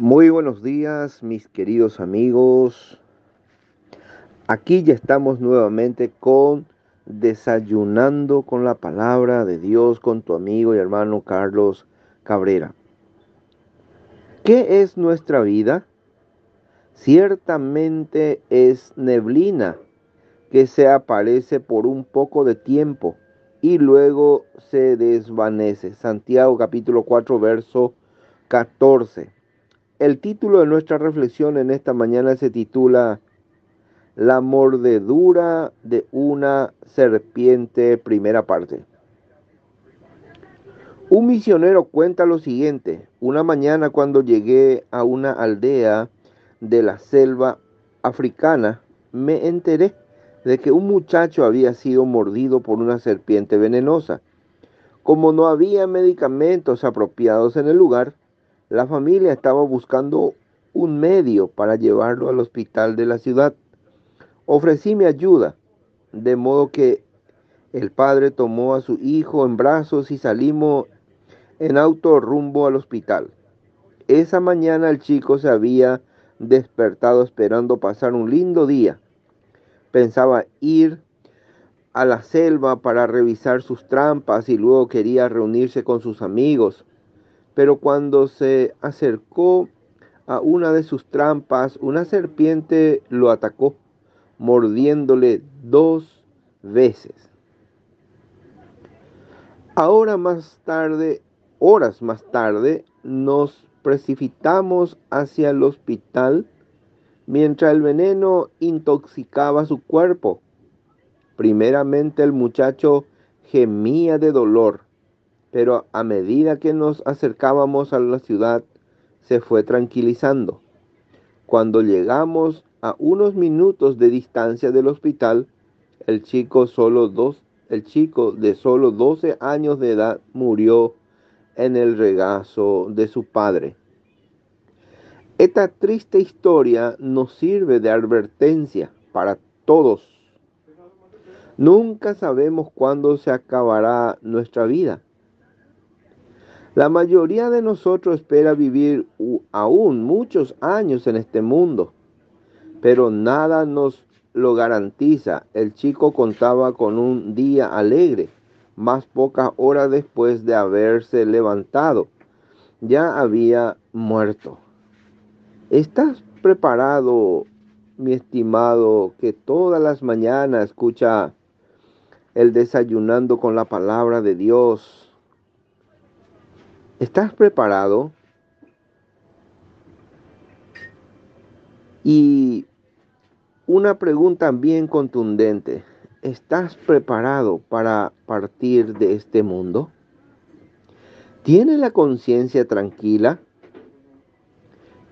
Muy buenos días, mis queridos amigos. Aquí ya estamos nuevamente con Desayunando con la palabra de Dios con tu amigo y hermano Carlos Cabrera. ¿Qué es nuestra vida? Ciertamente es neblina que se aparece por un poco de tiempo y luego se desvanece. Santiago capítulo 4 verso 14. El título de nuestra reflexión en esta mañana se titula La mordedura de una serpiente, primera parte. Un misionero cuenta lo siguiente. Una mañana cuando llegué a una aldea de la selva africana, me enteré de que un muchacho había sido mordido por una serpiente venenosa. Como no había medicamentos apropiados en el lugar, la familia estaba buscando un medio para llevarlo al hospital de la ciudad. Ofrecí mi ayuda, de modo que el padre tomó a su hijo en brazos y salimos en auto rumbo al hospital. Esa mañana el chico se había despertado esperando pasar un lindo día. Pensaba ir a la selva para revisar sus trampas y luego quería reunirse con sus amigos pero cuando se acercó a una de sus trampas, una serpiente lo atacó, mordiéndole dos veces. Ahora más tarde, horas más tarde, nos precipitamos hacia el hospital mientras el veneno intoxicaba su cuerpo. Primeramente el muchacho gemía de dolor pero a medida que nos acercábamos a la ciudad se fue tranquilizando. Cuando llegamos a unos minutos de distancia del hospital, el chico, de solo 12 años de edad murió en el regazo de su padre. Esta triste historia nos sirve de advertencia para todos. Nunca sabemos cuándo se acabará nuestra vida. La mayoría de nosotros espera vivir aún muchos años en este mundo, pero nada nos lo garantiza. El chico contaba con un día alegre, más pocas horas después de haberse levantado. Ya había muerto. ¿Estás preparado, mi estimado, que todas las mañanas escucha el desayunando con la palabra de Dios? ¿Estás preparado? Y una pregunta bien contundente. ¿Estás preparado para partir de este mundo? ¿Tienes la conciencia tranquila?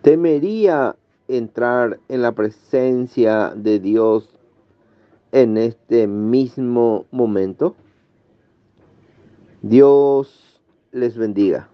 ¿Temería entrar en la presencia de Dios en este mismo momento? Dios les bendiga.